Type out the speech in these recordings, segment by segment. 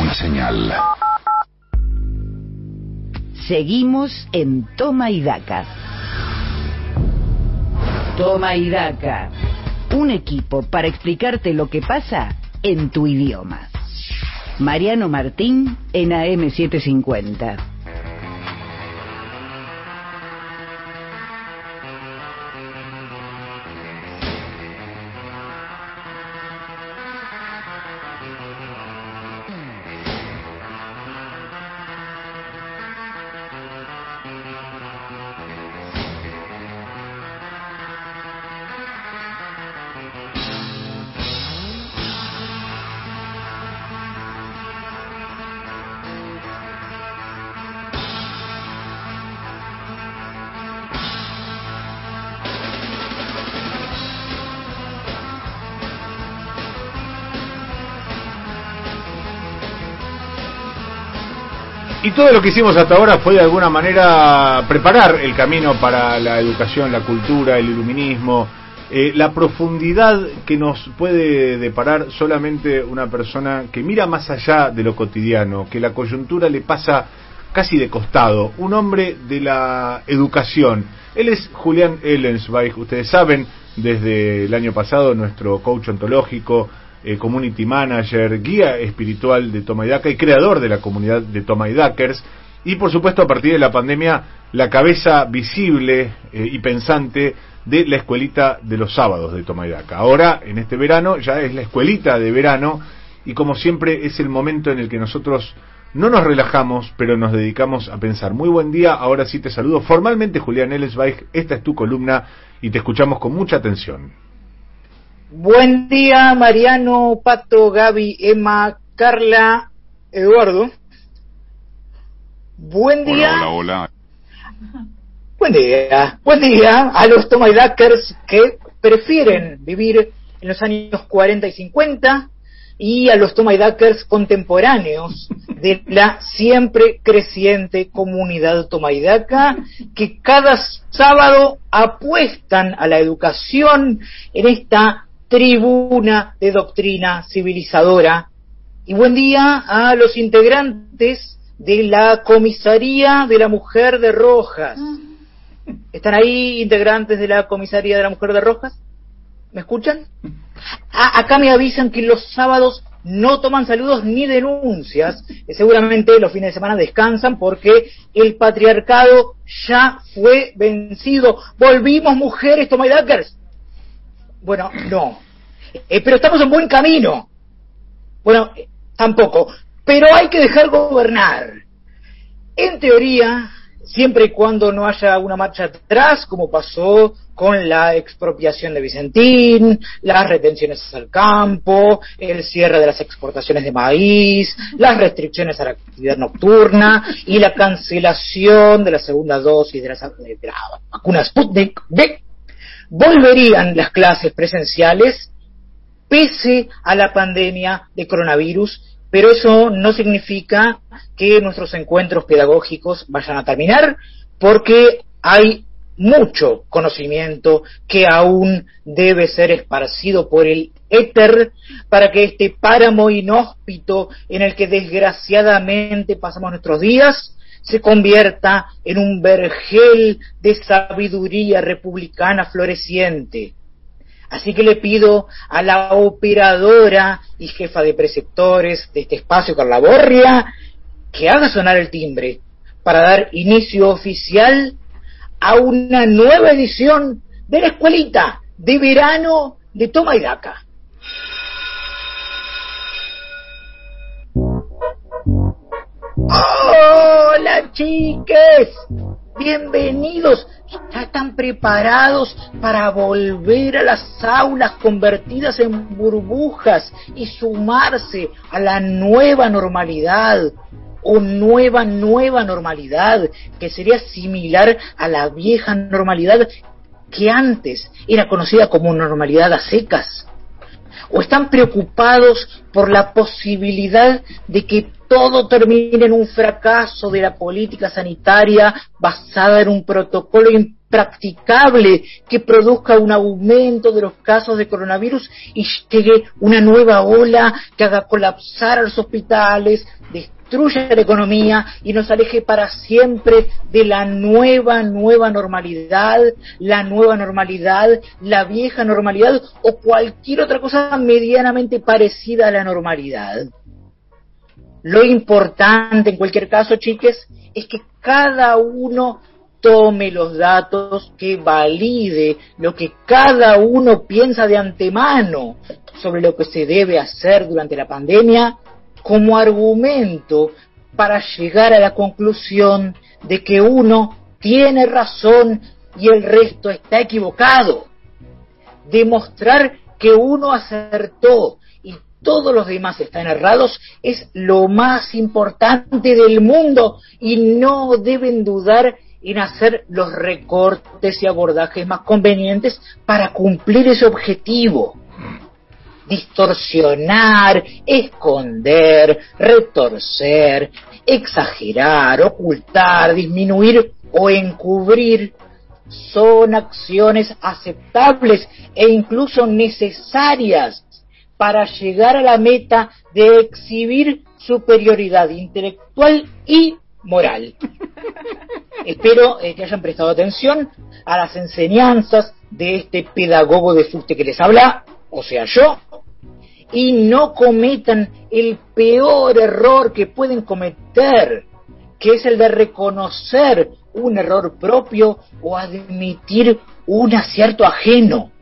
Una señal. Seguimos en Toma y Daca. Toma y Daca. Un equipo para explicarte lo que pasa en tu idioma. Mariano Martín en AM750. Y todo lo que hicimos hasta ahora fue de alguna manera preparar el camino para la educación, la cultura, el iluminismo, eh, la profundidad que nos puede deparar solamente una persona que mira más allá de lo cotidiano, que la coyuntura le pasa casi de costado, un hombre de la educación. Él es Julián Ellensweig, ustedes saben, desde el año pasado nuestro coach ontológico, eh, community manager, guía espiritual de Toma y creador de la comunidad de Toma y Y por supuesto, a partir de la pandemia, la cabeza visible eh, y pensante de la escuelita de los sábados de Toma y Ahora, en este verano, ya es la escuelita de verano y como siempre es el momento en el que nosotros no nos relajamos, pero nos dedicamos a pensar. Muy buen día, ahora sí te saludo formalmente, Julián Ellesweig, esta es tu columna y te escuchamos con mucha atención. Buen día, Mariano, Pato, Gaby, Emma, Carla, Eduardo. Buen día. Hola, hola, Buen día. Buen día a los Tomaidakers que prefieren vivir en los años 40 y 50 y a los Tomaidakers contemporáneos de la siempre creciente comunidad Tomaidaca que cada sábado apuestan a la educación en esta tribuna de doctrina civilizadora. Y buen día a los integrantes de la Comisaría de la Mujer de Rojas. ¿Están ahí integrantes de la Comisaría de la Mujer de Rojas? ¿Me escuchan? Ah, acá me avisan que los sábados no toman saludos ni denuncias. Seguramente los fines de semana descansan porque el patriarcado ya fue vencido. Volvimos mujeres, Tomaidakers. Bueno, no. Eh, pero estamos en buen camino. Bueno, eh, tampoco. Pero hay que dejar gobernar. En teoría, siempre y cuando no haya una marcha atrás, como pasó con la expropiación de Vicentín, las retenciones al campo, el cierre de las exportaciones de maíz, las restricciones a la actividad nocturna y la cancelación de la segunda dosis de la, de Sputnik volverían las clases presenciales pese a la pandemia de coronavirus, pero eso no significa que nuestros encuentros pedagógicos vayan a terminar, porque hay mucho conocimiento que aún debe ser esparcido por el éter para que este páramo inhóspito en el que desgraciadamente pasamos nuestros días se convierta en un vergel de sabiduría republicana floreciente. Así que le pido a la operadora y jefa de preceptores de este espacio, Carla Borria, que haga sonar el timbre para dar inicio oficial a una nueva edición de la escuelita de verano de Toma y Daca. Hola chiques, bienvenidos. ¿Ya están preparados para volver a las aulas convertidas en burbujas y sumarse a la nueva normalidad? o nueva, nueva normalidad, que sería similar a la vieja normalidad que antes era conocida como normalidad a secas? ¿O están preocupados por la posibilidad de que todo termine en un fracaso de la política sanitaria basada en un protocolo practicable que produzca un aumento de los casos de coronavirus y llegue una nueva ola que haga colapsar los hospitales, destruya la economía y nos aleje para siempre de la nueva, nueva normalidad, la nueva normalidad, la vieja normalidad o cualquier otra cosa medianamente parecida a la normalidad. Lo importante en cualquier caso, chiques, es que cada uno tome los datos, que valide lo que cada uno piensa de antemano sobre lo que se debe hacer durante la pandemia como argumento para llegar a la conclusión de que uno tiene razón y el resto está equivocado. Demostrar que uno acertó todos los demás están errados es lo más importante del mundo y no deben dudar en hacer los recortes y abordajes más convenientes para cumplir ese objetivo. Distorsionar, esconder, retorcer, exagerar, ocultar, disminuir o encubrir son acciones aceptables e incluso necesarias para llegar a la meta de exhibir superioridad intelectual y moral. Espero eh, que hayan prestado atención a las enseñanzas de este pedagogo de fuste que les habla, o sea yo, y no cometan el peor error que pueden cometer, que es el de reconocer un error propio o admitir un acierto ajeno.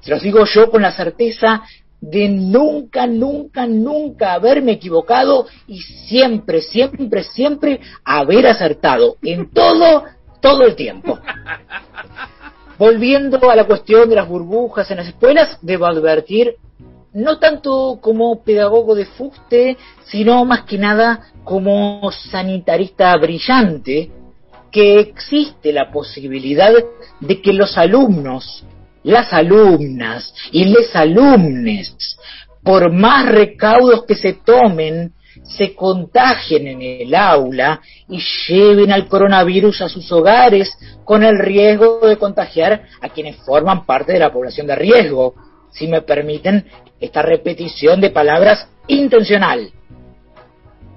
Se los digo yo con la certeza de nunca, nunca, nunca haberme equivocado y siempre, siempre, siempre haber acertado en todo, todo el tiempo. Volviendo a la cuestión de las burbujas en las escuelas, debo advertir, no tanto como pedagogo de fuste, sino más que nada como sanitarista brillante, que existe la posibilidad de que los alumnos las alumnas y les alumnes, por más recaudos que se tomen, se contagien en el aula y lleven al coronavirus a sus hogares con el riesgo de contagiar a quienes forman parte de la población de riesgo, si me permiten esta repetición de palabras intencional.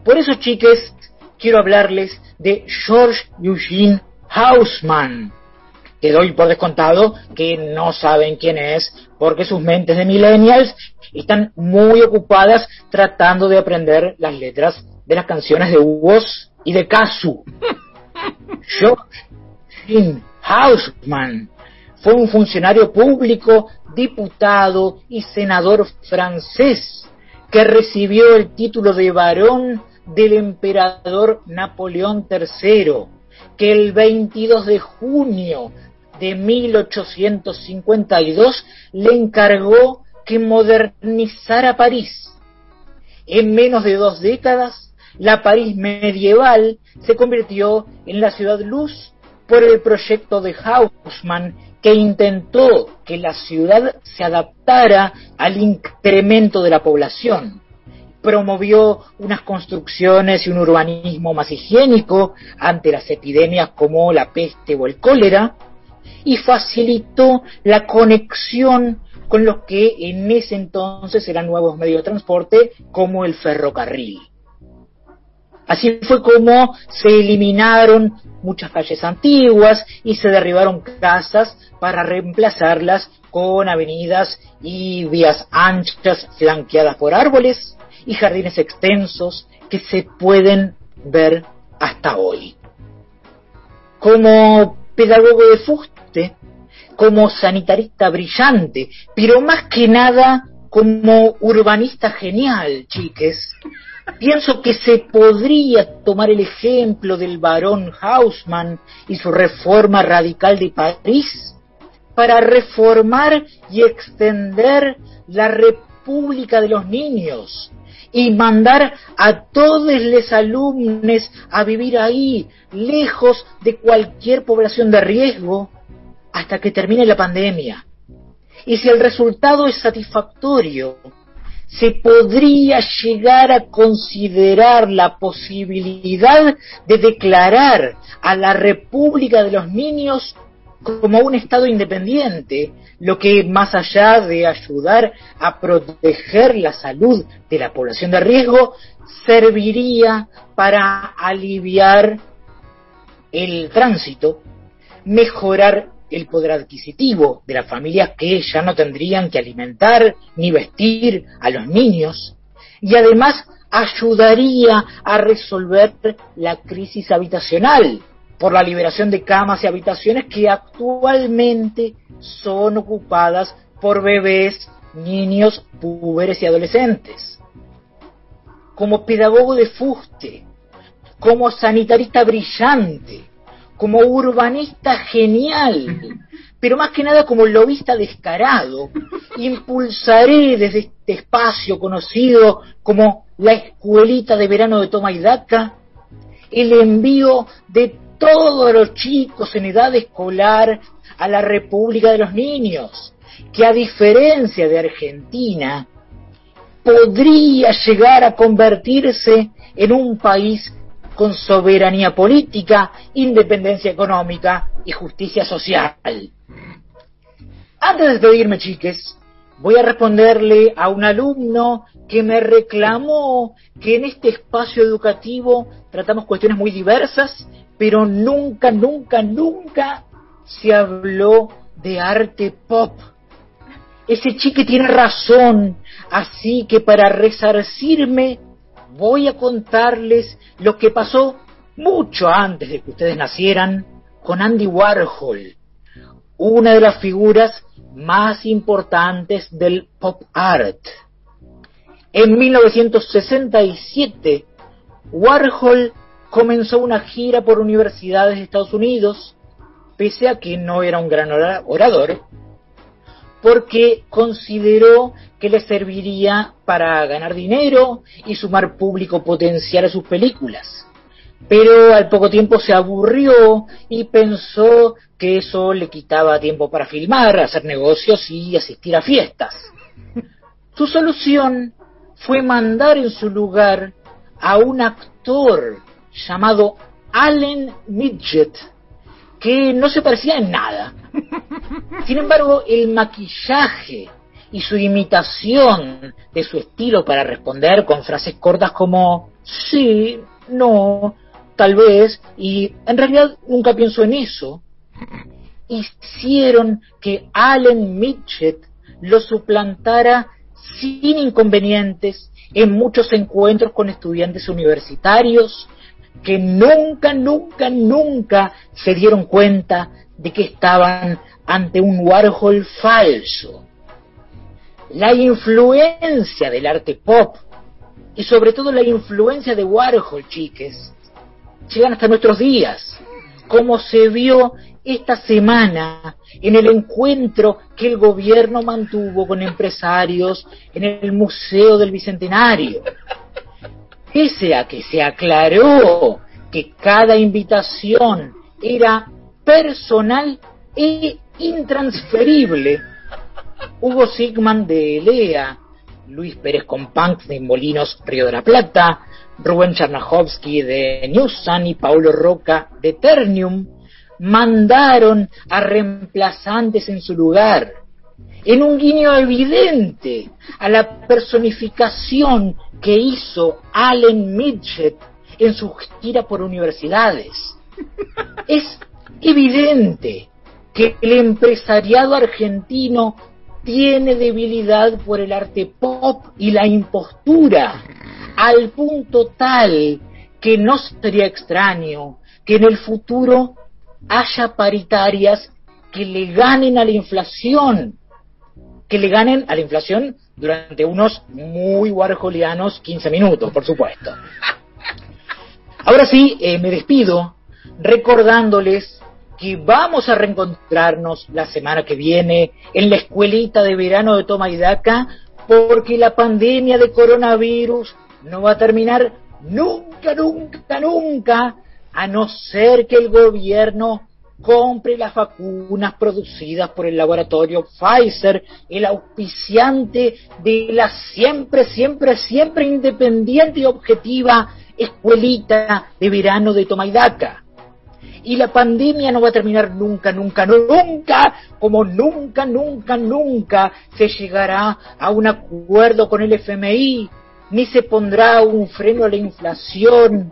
Por eso, chiques, quiero hablarles de George Eugene Hausmann, te doy por descontado que no saben quién es, porque sus mentes de millennials están muy ocupadas tratando de aprender las letras de las canciones de Woz y de Kazu. George Hausmann fue un funcionario público, diputado y senador francés que recibió el título de varón del emperador Napoleón III, que el 22 de junio de 1852 le encargó que modernizara París. En menos de dos décadas, la París medieval se convirtió en la ciudad luz por el proyecto de Haussmann que intentó que la ciudad se adaptara al incremento de la población. Promovió unas construcciones y un urbanismo más higiénico ante las epidemias como la peste o el cólera, y facilitó la conexión con los que en ese entonces eran nuevos medios de transporte como el ferrocarril. Así fue como se eliminaron muchas calles antiguas y se derribaron casas para reemplazarlas con avenidas y vías anchas flanqueadas por árboles y jardines extensos que se pueden ver hasta hoy. Como pedagogo de fuste, como sanitarista brillante, pero más que nada como urbanista genial, chiques. Pienso que se podría tomar el ejemplo del barón Haussmann y su reforma radical de París para reformar y extender la República de los Niños y mandar a todos los alumnos a vivir ahí, lejos de cualquier población de riesgo, hasta que termine la pandemia. Y si el resultado es satisfactorio, se podría llegar a considerar la posibilidad de declarar a la República de los Niños como un Estado independiente, lo que más allá de ayudar a proteger la salud de la población de riesgo, serviría para aliviar el tránsito, mejorar el poder adquisitivo de las familias que ya no tendrían que alimentar ni vestir a los niños y además ayudaría a resolver la crisis habitacional por la liberación de camas y habitaciones que actualmente son ocupadas por bebés, niños, púberes y adolescentes. Como pedagogo de fuste, como sanitarista brillante, como urbanista genial, pero más que nada como lobista descarado, impulsaré desde este espacio conocido como la escuelita de verano de Toma y Daca el envío de todos los chicos en edad escolar a la República de los Niños, que a diferencia de Argentina, podría llegar a convertirse en un país con soberanía política, independencia económica y justicia social. Antes de despedirme, chiques, voy a responderle a un alumno que me reclamó que en este espacio educativo tratamos cuestiones muy diversas pero nunca, nunca, nunca se habló de arte pop. Ese chique tiene razón, así que para resarcirme voy a contarles lo que pasó mucho antes de que ustedes nacieran con Andy Warhol, una de las figuras más importantes del pop art. En 1967, Warhol comenzó una gira por universidades de Estados Unidos, pese a que no era un gran orador, porque consideró que le serviría para ganar dinero y sumar público potencial a sus películas. Pero al poco tiempo se aburrió y pensó que eso le quitaba tiempo para filmar, hacer negocios y asistir a fiestas. Su solución fue mandar en su lugar a un actor llamado Allen Midget, que no se parecía en nada. Sin embargo, el maquillaje y su imitación de su estilo para responder con frases cortas como sí, no, tal vez, y en realidad nunca pienso en eso, hicieron que Allen Midget lo suplantara sin inconvenientes en muchos encuentros con estudiantes universitarios que nunca, nunca, nunca se dieron cuenta de que estaban ante un Warhol falso. La influencia del arte pop y sobre todo la influencia de Warhol, chiques, llegan hasta nuestros días, como se vio esta semana en el encuentro que el gobierno mantuvo con empresarios en el Museo del Bicentenario pese a que se aclaró que cada invitación era personal e intransferible, Hugo Sigman de Elea, Luis Pérez Companc de Molinos Río de la Plata, Rubén Charnajowski de Newsan y Paulo Roca de Ternium mandaron a reemplazantes en su lugar, en un guiño evidente a la personificación que hizo Allen Midget en su gira por universidades. Es evidente que el empresariado argentino tiene debilidad por el arte pop y la impostura, al punto tal que no sería extraño que en el futuro haya paritarias que le ganen a la inflación, que le ganen a la inflación durante unos muy warholianos 15 minutos, por supuesto. Ahora sí, eh, me despido recordándoles que vamos a reencontrarnos la semana que viene en la escuelita de verano de Toma Daca, porque la pandemia de coronavirus no va a terminar nunca, nunca, nunca, a no ser que el gobierno compre las vacunas producidas por el laboratorio Pfizer, el auspiciante de la siempre, siempre, siempre independiente y objetiva escuelita de verano de Tomaidaca. y la pandemia no va a terminar nunca, nunca, nunca, como nunca, nunca, nunca se llegará a un acuerdo con el FMI, ni se pondrá un freno a la inflación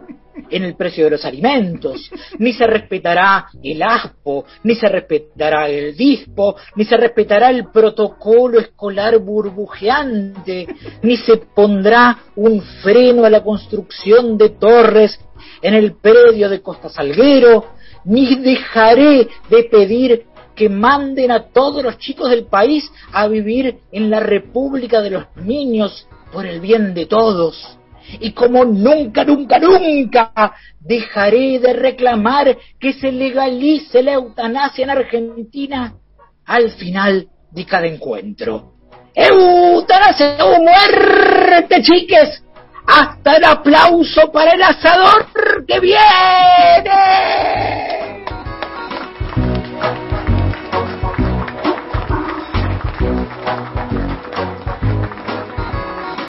en el precio de los alimentos, ni se respetará el ASPO, ni se respetará el DISPO, ni se respetará el protocolo escolar burbujeante, ni se pondrá un freno a la construcción de torres en el predio de Costa Salguero, ni dejaré de pedir que manden a todos los chicos del país a vivir en la República de los Niños por el bien de todos. Y como nunca, nunca, nunca dejaré de reclamar que se legalice la eutanasia en Argentina al final de cada encuentro. ¡Eutanasia o muerte, chiques! ¡Hasta el aplauso para el asador que viene!